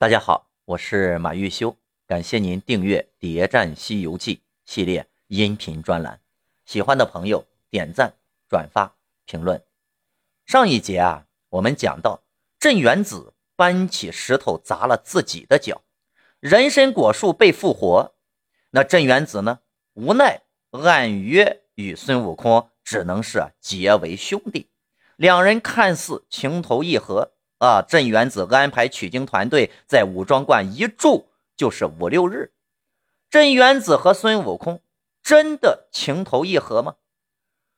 大家好，我是马玉修，感谢您订阅《谍战西游记》系列音频专栏。喜欢的朋友点赞、转发、评论。上一节啊，我们讲到镇元子搬起石头砸了自己的脚，人参果树被复活。那镇元子呢，无奈按约与孙悟空只能是结为兄弟，两人看似情投意合。啊！镇元子安排取经团队在武庄观一住就是五六日。镇元子和孙悟空真的情投意合吗？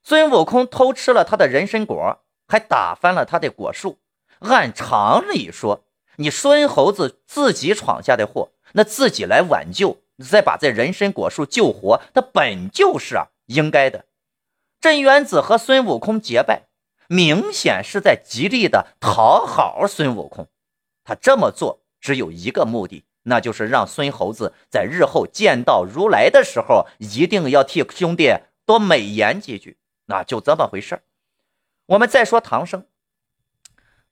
孙悟空偷吃了他的人参果，还打翻了他的果树。按常理说，你孙猴子自己闯下的祸，那自己来挽救，再把这人参果树救活，那本就是啊应该的。镇元子和孙悟空结拜。明显是在极力的讨好孙悟空，他这么做只有一个目的，那就是让孙猴子在日后见到如来的时候，一定要替兄弟多美言几句。那就这么回事我们再说唐僧，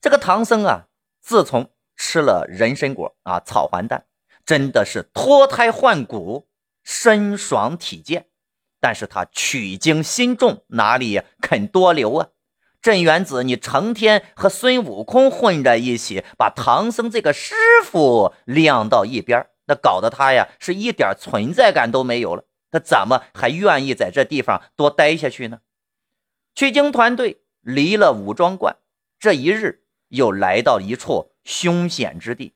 这个唐僧啊，自从吃了人参果啊、草还丹，真的是脱胎换骨，身爽体健。但是他取经心重，哪里肯多留啊？镇元子，你成天和孙悟空混在一起，把唐僧这个师傅晾到一边，那搞得他呀是一点存在感都没有了。他怎么还愿意在这地方多待下去呢？取经团队离了武庄观，这一日又来到一处凶险之地。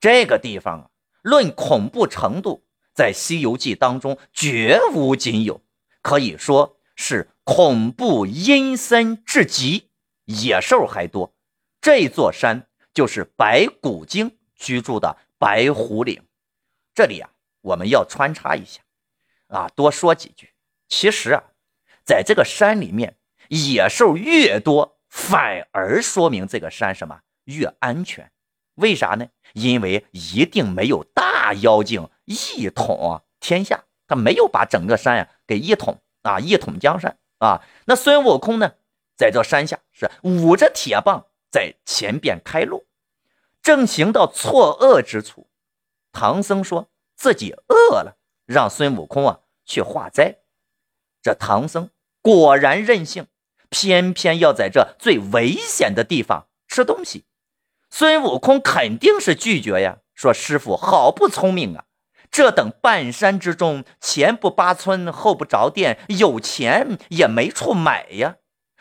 这个地方啊，论恐怖程度，在《西游记》当中绝无仅有，可以说是。恐怖阴森至极，野兽还多。这座山就是白骨精居住的白虎岭。这里啊，我们要穿插一下，啊，多说几句。其实啊，在这个山里面，野兽越多，反而说明这个山什么越安全。为啥呢？因为一定没有大妖精一统天下，他没有把整个山呀给一统啊，一统江山。啊，那孙悟空呢，在这山下是舞着铁棒在前边开路，正行到错愕之处，唐僧说自己饿了，让孙悟空啊去化斋。这唐僧果然任性，偏偏要在这最危险的地方吃东西。孙悟空肯定是拒绝呀，说师傅好不聪明啊。这等半山之中，前不八村，后不着店，有钱也没处买呀，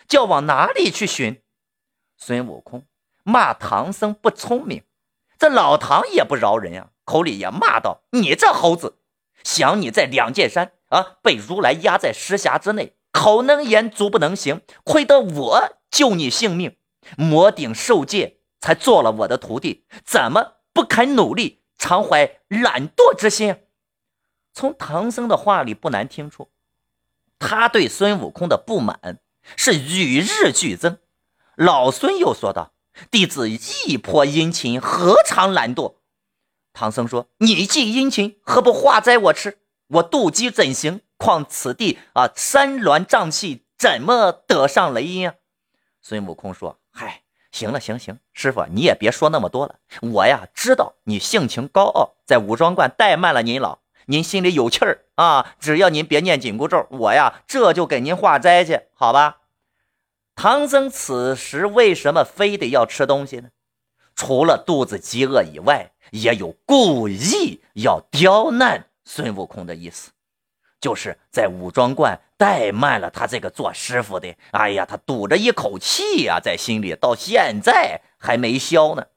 叫往哪里去寻？孙悟空骂唐僧不聪明，这老唐也不饶人呀，口里也骂道：“你这猴子，想你在两界山啊，被如来压在石匣之内，口能言，足不能行，亏得我救你性命，魔顶受戒，才做了我的徒弟，怎么不肯努力？”常怀懒惰之心，从唐僧的话里不难听出，他对孙悟空的不满是与日俱增。老孙又说道：“弟子亦颇殷勤，何尝懒惰？”唐僧说：“你既殷勤，何不化斋我吃？我肚饥怎行？况此地啊，山峦瘴气，怎么得上雷音啊？”孙悟空说：“。”行了，行行，师傅你也别说那么多了。我呀知道你性情高傲，在武庄观怠慢了您老，您心里有气儿啊。只要您别念紧箍咒，我呀这就给您化斋去，好吧？唐僧此时为什么非得要吃东西呢？除了肚子饥饿以外，也有故意要刁难孙悟空的意思。就是在武庄观怠慢了他这个做师傅的，哎呀，他堵着一口气呀，在心里到现在还没消呢。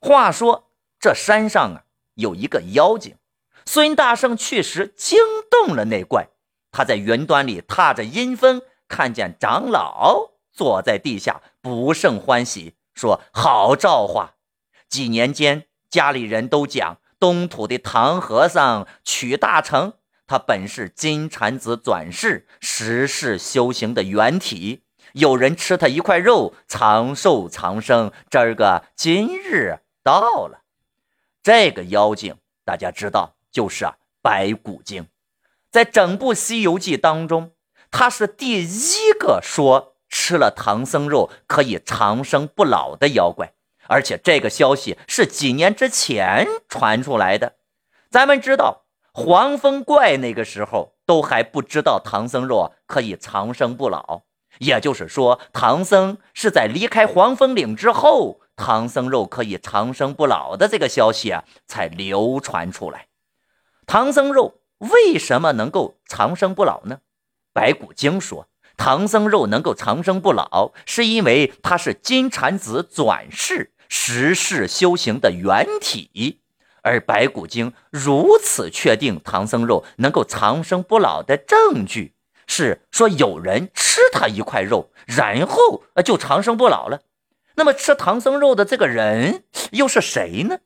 话说这山上啊，有一个妖精，孙大圣去时惊动了那怪，他在云端里踏着阴风，看见长老坐在地下，不胜欢喜，说：“好造化！几年间，家里人都讲东土的唐和尚取大成。”他本是金蝉子转世，十世修行的原体。有人吃他一块肉，长寿长生。今儿个今日到了，这个妖精大家知道，就是啊白骨精。在整部《西游记》当中，他是第一个说吃了唐僧肉可以长生不老的妖怪，而且这个消息是几年之前传出来的。咱们知道，黄风怪那个时候都还不知道唐僧肉可以长生不老，也就是说，唐僧是在离开黄风岭之后，唐僧肉可以长生不老的这个消息啊才流传出来。唐僧肉为什么能够长生不老呢？白骨精说。唐僧肉能够长生不老，是因为他是金蝉子转世十世修行的原体，而白骨精如此确定唐僧肉能够长生不老的证据，是说有人吃他一块肉，然后就长生不老了。那么吃唐僧肉的这个人又是谁呢？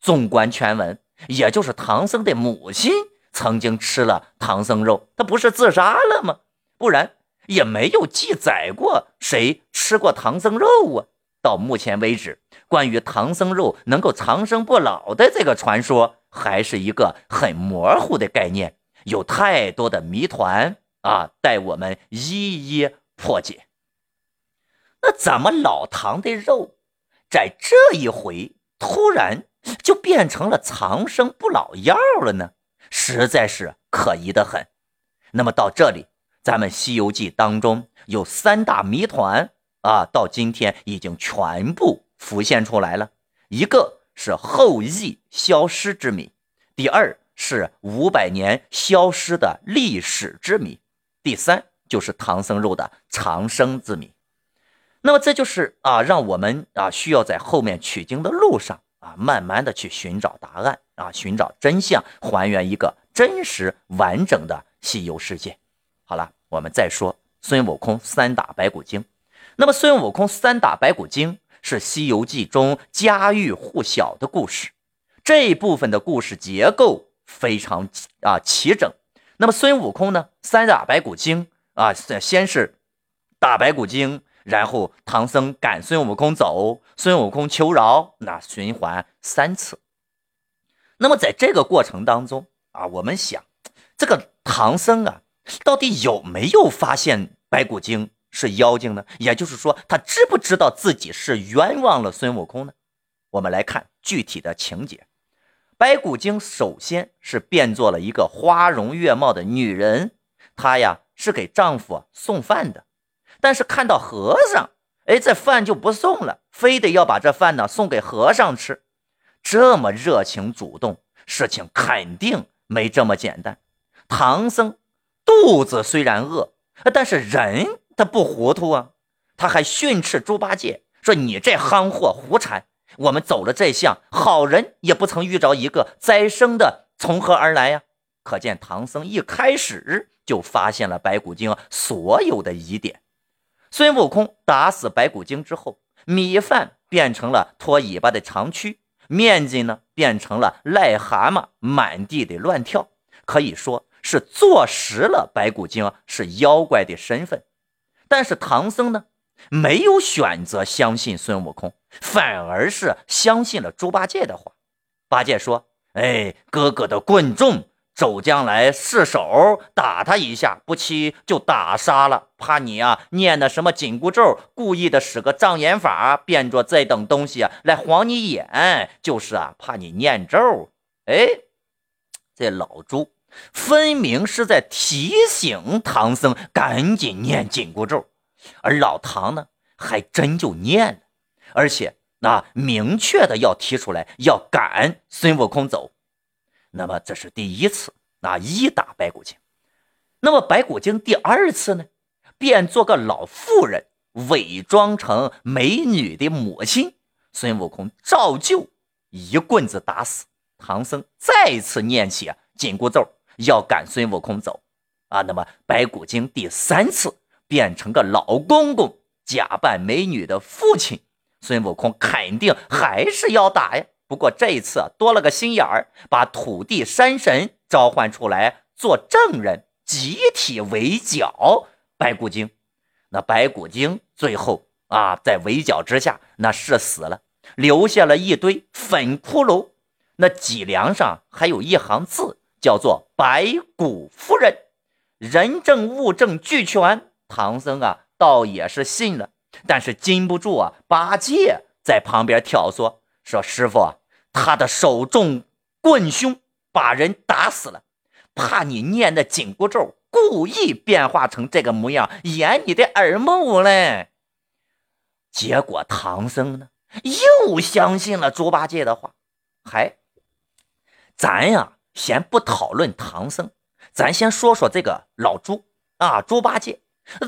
纵观全文，也就是唐僧的母亲曾经吃了唐僧肉，他不是自杀了吗？不然。也没有记载过谁吃过唐僧肉啊！到目前为止，关于唐僧肉能够长生不老的这个传说，还是一个很模糊的概念，有太多的谜团啊，待我们一一破解。那怎么老唐的肉在这一回突然就变成了长生不老药了呢？实在是可疑的很。那么到这里。咱们《西游记》当中有三大谜团啊，到今天已经全部浮现出来了。一个是后羿消失之谜，第二是五百年消失的历史之谜，第三就是唐僧肉的长生之谜。那么这就是啊，让我们啊需要在后面取经的路上啊，慢慢的去寻找答案啊，寻找真相，还原一个真实完整的西游世界。好了，我们再说孙悟空三打白骨精。那么孙悟空三打白骨精是《西游记》中家喻户晓的故事，这一部分的故事结构非常啊齐整。那么孙悟空呢，三打白骨精啊，先是打白骨精，然后唐僧赶孙悟空走，孙悟空求饶，那循环三次。那么在这个过程当中啊，我们想这个唐僧啊。到底有没有发现白骨精是妖精呢？也就是说，他知不知道自己是冤枉了孙悟空呢？我们来看具体的情节。白骨精首先是变做了一个花容月貌的女人，她呀是给丈夫送饭的，但是看到和尚，哎，这饭就不送了，非得要把这饭呢送给和尚吃。这么热情主动，事情肯定没这么简单。唐僧。肚子虽然饿，但是人他不糊涂啊！他还训斥猪八戒说：“你这憨货胡缠！我们走了这巷，好人也不曾遇着一个，灾生的从何而来呀？”可见唐僧一开始就发现了白骨精所有的疑点。孙悟空打死白骨精之后，米饭变成了拖尾巴的长蛆，面筋呢变成了癞蛤蟆满地的乱跳，可以说。是坐实了白骨精是妖怪的身份，但是唐僧呢，没有选择相信孙悟空，反而是相信了猪八戒的话。八戒说：“哎，哥哥的棍重，走将来试手打他一下，不期就打杀了。怕你啊，念的什么紧箍咒，故意的使个障眼法，变着这等东西啊来晃你眼，就是啊，怕你念咒。哎，这老猪。”分明是在提醒唐僧赶紧念紧箍咒，而老唐呢，还真就念了，而且那明确的要提出来要赶孙悟空走。那么这是第一次，那一打白骨精。那么白骨精第二次呢，变做个老妇人，伪装成美女的母亲，孙悟空照旧一棍子打死唐僧，再次念起紧箍咒。要赶孙悟空走啊！那么白骨精第三次变成个老公公，假扮美女的父亲，孙悟空肯定还是要打呀。不过这一次多了个心眼儿，把土地山神召唤出来做证人，集体围剿白骨精。那白骨精最后啊，在围剿之下，那是死了，留下了一堆粉骷髅。那脊梁上还有一行字。叫做白骨夫人，人证物证俱全。唐僧啊，倒也是信了，但是禁不住啊八戒在旁边挑唆说：“师傅，他的手中棍凶，把人打死了，怕你念的紧箍咒，故意变化成这个模样，掩你的耳目嘞。”结果唐僧呢，又相信了猪八戒的话。还，咱呀，先不讨论唐僧，咱先说说这个老猪啊，猪八戒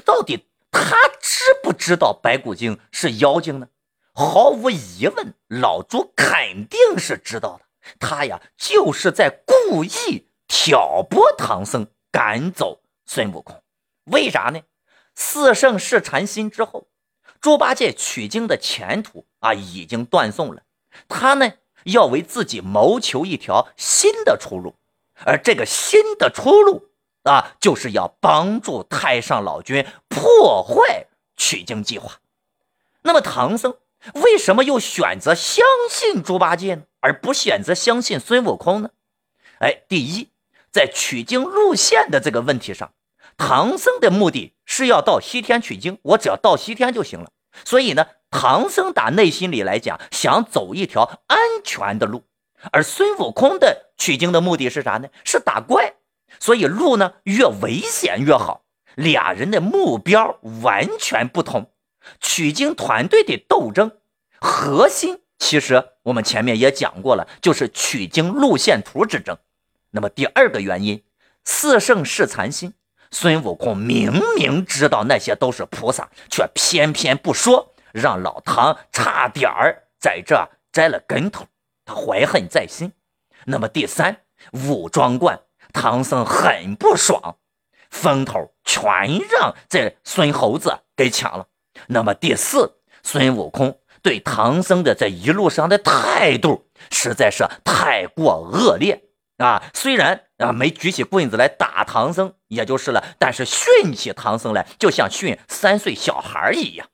到底他知不知道白骨精是妖精呢？毫无疑问，老猪肯定是知道的。他呀，就是在故意挑拨唐僧赶走孙悟空。为啥呢？四圣试禅心之后，猪八戒取经的前途啊已经断送了。他呢，要为自己谋求一条新的出路，而这个新的出路啊，就是要帮助太上老君破坏取经计划。那么唐僧。为什么又选择相信猪八戒呢，而不选择相信孙悟空呢？哎，第一，在取经路线的这个问题上，唐僧的目的是要到西天取经，我只要到西天就行了。所以呢，唐僧打内心里来讲，想走一条安全的路，而孙悟空的取经的目的是啥呢？是打怪。所以路呢越危险越好，俩人的目标完全不同。取经团队的斗争核心，其实我们前面也讲过了，就是取经路线图之争。那么第二个原因，四圣试禅心，孙悟空明明知道那些都是菩萨，却偏偏不说，让老唐差点儿在这栽了跟头，他怀恨在心。那么第三，武装观，唐僧很不爽，风头全让这孙猴子给抢了。那么第四，孙悟空对唐僧的这一路上的态度实在是太过恶劣啊！虽然啊没举起棍子来打唐僧，也就是了，但是训起唐僧来就像训三岁小孩一样。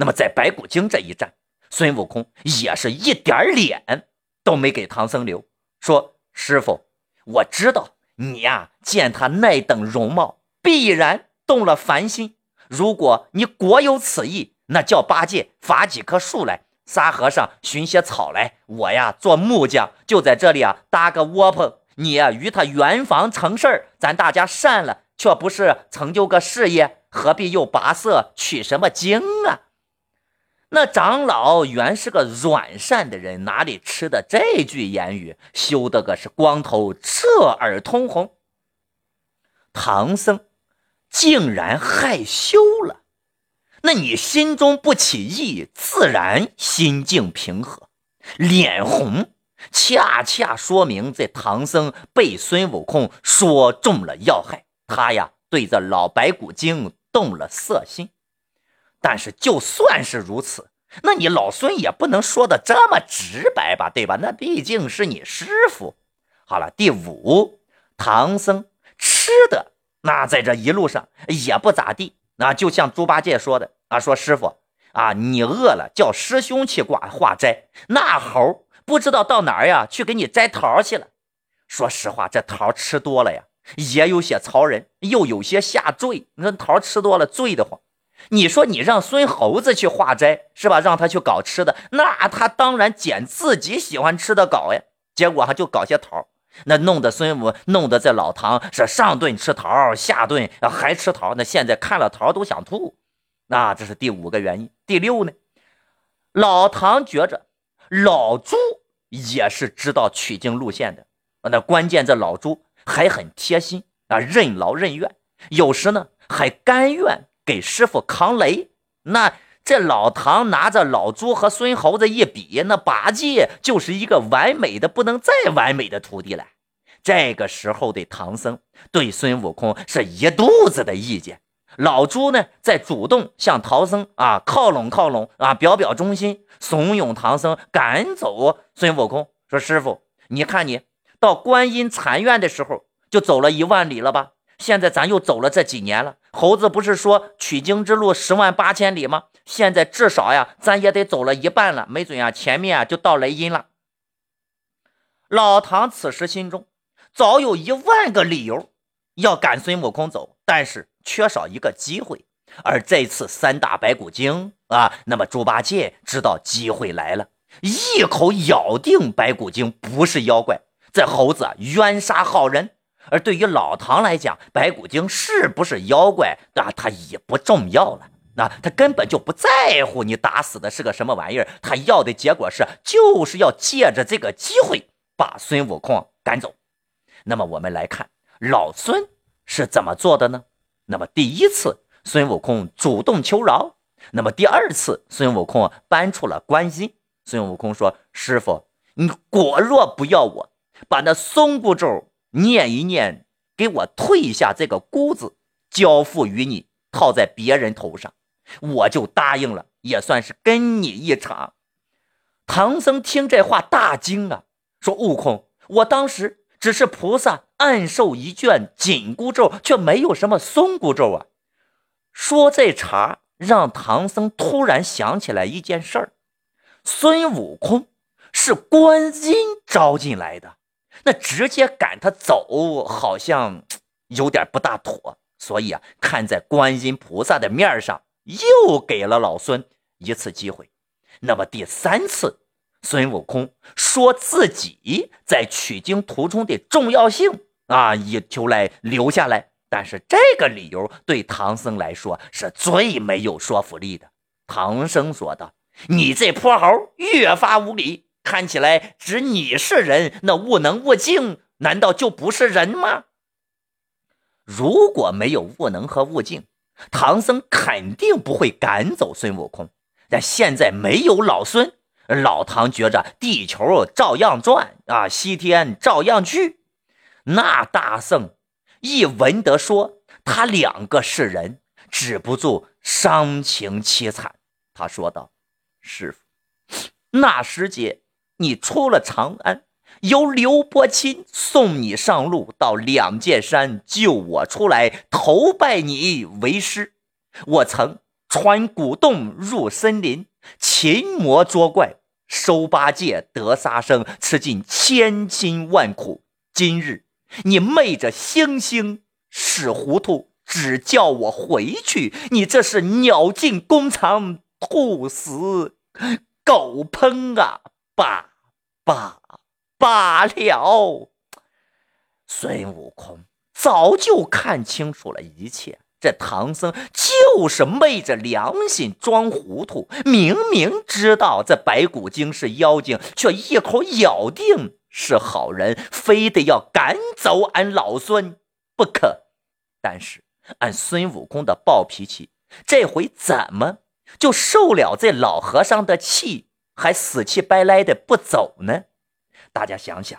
那么在白骨精这一战，孙悟空也是一点脸都没给唐僧留，说：“师傅，我知道你呀，见他那等容貌，必然动了凡心。”如果你果有此意，那叫八戒伐几棵树来，沙和尚寻些草来，我呀做木匠，就在这里啊搭个窝棚。你呀与他圆房成事儿，咱大家善了，却不是成就个事业，何必又跋涉取什么经啊？那长老原是个软善的人，哪里吃的这句言语，羞得个是光头侧耳通红。唐僧。竟然害羞了，那你心中不起意，自然心境平和，脸红，恰恰说明这唐僧被孙悟空说中了要害，他呀对这老白骨精动了色心。但是就算是如此，那你老孙也不能说的这么直白吧，对吧？那毕竟是你师傅。好了，第五，唐僧吃的。那在这一路上也不咋地，那就像猪八戒说的啊，说师傅啊，你饿了叫师兄去挂化斋，那猴不知道到哪儿呀去给你摘桃去了。说实话，这桃吃多了呀，也有些操人，又有些下坠。那桃吃多了醉得慌。你说你让孙猴子去化斋是吧？让他去搞吃的，那他当然捡自己喜欢吃的搞呀。结果哈就搞些桃。那弄得孙武，弄得这老唐是上顿吃桃，下顿还吃桃。那现在看了桃都想吐。那这是第五个原因。第六呢，老唐觉着老朱也是知道取经路线的。那关键这老朱还很贴心啊，任劳任怨，有时呢还甘愿给师傅扛雷。那。这老唐拿着老朱和孙猴子一比，那八戒就是一个完美的不能再完美的徒弟了。这个时候的唐僧对孙悟空是一肚子的意见，老朱呢在主动向唐僧啊靠拢靠拢啊，表表忠心，怂恿唐僧赶走孙悟空。说师傅，你看你到观音禅院的时候就走了一万里了吧？现在咱又走了这几年了，猴子不是说取经之路十万八千里吗？现在至少呀，咱也得走了一半了，没准啊，前面啊就到雷音了。老唐此时心中早有一万个理由要赶孙悟空走，但是缺少一个机会。而这次三打白骨精啊，那么猪八戒知道机会来了，一口咬定白骨精不是妖怪，这猴子冤杀好人。而对于老唐来讲，白骨精是不是妖怪啊，他也不重要了。那他根本就不在乎你打死的是个什么玩意儿，他要的结果是，就是要借着这个机会把孙悟空赶走。那么我们来看老孙是怎么做的呢？那么第一次。孙悟空主动求饶，那么第二次，孙悟空搬出了关心。孙悟空说：“师傅，你果若不要我，把那松箍咒念一念，给我退下这个箍子，交付于你，套在别人头上，我就答应了，也算是跟你一场。”唐僧听这话大惊啊，说：“悟空，我当时只是菩萨暗授一卷紧箍咒，却没有什么松箍咒啊。”说这茬，让唐僧突然想起来一件事儿：孙悟空是观音招进来的，那直接赶他走，好像有点不大妥。所以啊，看在观音菩萨的面上，又给了老孙一次机会。那么第三次，孙悟空说自己在取经途中的重要性啊，也求来留下来。但是这个理由对唐僧来说是最没有说服力的。唐僧说道：“你这泼猴越发无礼，看起来只你是人，那悟能、悟净难道就不是人吗？如果没有悟能和悟净，唐僧肯定不会赶走孙悟空。但现在没有老孙，老唐觉着地球照样转啊，西天照样去。那大圣。”一闻得说他两个是人，止不住伤情凄惨。他说道：“师傅，那时节你出了长安，由刘伯钦送你上路到两界山救我出来，投拜你为师。我曾穿古洞入森林，擒魔捉怪，收八戒得沙僧，吃尽千辛万苦。今日。”你昧着星星使糊涂，只叫我回去，你这是鸟尽弓藏，兔死狗烹啊！罢罢罢了。孙悟空早就看清楚了一切，这唐僧就是昧着良心装糊涂，明明知道这白骨精是妖精，却一口咬定。是好人，非得要赶走俺老孙不可。但是俺孙悟空的暴脾气，这回怎么就受了这老和尚的气，还死气白赖的不走呢？大家想想，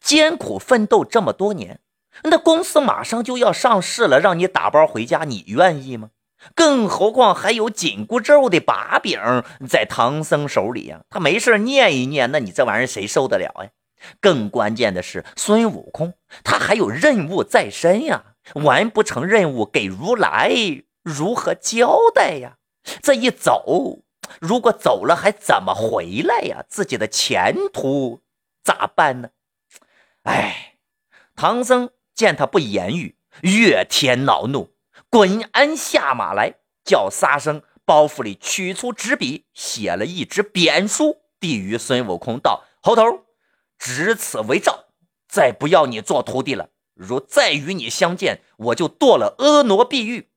艰苦奋斗这么多年，那公司马上就要上市了，让你打包回家，你愿意吗？更何况还有紧箍咒的把柄在唐僧手里呀，他没事念一念，那你这玩意儿谁受得了呀？更关键的是，孙悟空他还有任务在身呀，完不成任务给如来如何交代呀？这一走，如果走了还怎么回来呀？自己的前途咋办呢？哎，唐僧见他不言语，越添恼怒。滚鞍下马来，叫沙僧包袱里取出纸笔，写了一纸贬书，递与孙悟空道：“猴头，只此为照，再不要你做徒弟了。如再与你相见，我就剁了婀娜碧玉。”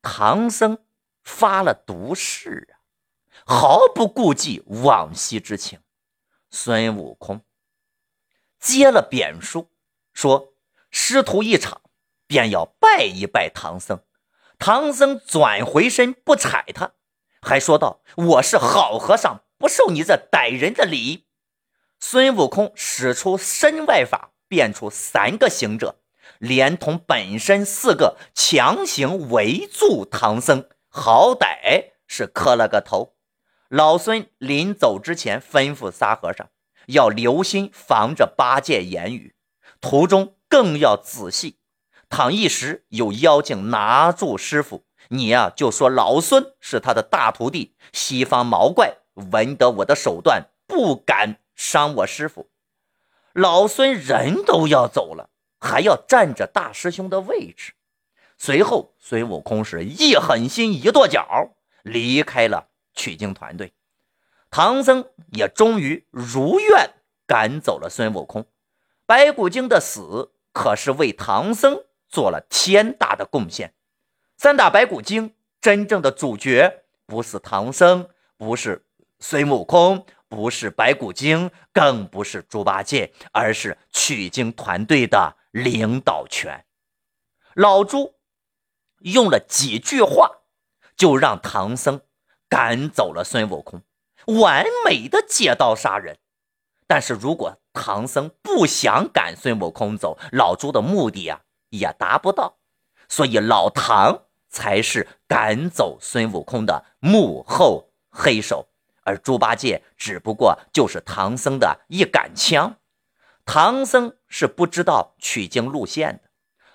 唐僧发了毒誓啊，毫不顾忌往昔之情。孙悟空接了贬书，说：“师徒一场。”便要拜一拜唐僧，唐僧转回身不睬他，还说道：“我是好和尚，不受你这歹人的礼。”孙悟空使出身外法，变出三个行者，连同本身四个，强行围住唐僧，好歹是磕了个头。老孙临走之前吩咐沙和尚要留心防着八戒言语，途中更要仔细。倘一时有妖精拿住师傅，你呀就说老孙是他的大徒弟。西方毛怪闻得我的手段，不敢伤我师傅。老孙人都要走了，还要占着大师兄的位置。随后，孙悟空是一狠心一跺脚，离开了取经团队。唐僧也终于如愿赶走了孙悟空。白骨精的死可是为唐僧做了天大的贡献。三打白骨精真正的主角不是唐僧，不是孙悟空，不是白骨精，更不是猪八戒，而是取经团队的领导权。老朱用了几句话，就让唐僧赶走了孙悟空，完美的借刀杀人。但是如果唐僧不想赶孙悟空走，老朱的目的呀也达不到，所以老唐。才是赶走孙悟空的幕后黑手，而猪八戒只不过就是唐僧的一杆枪。唐僧是不知道取经路线的，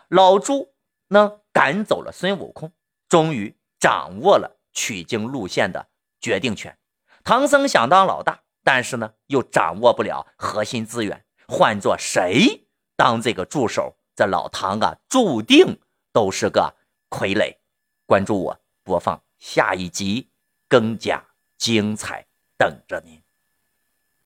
老朱呢赶走了孙悟空，终于掌握了取经路线的决定权。唐僧想当老大，但是呢又掌握不了核心资源，换做谁当这个助手，这老唐啊注定都是个傀儡。关注我，播放下一集，更加精彩，等着您。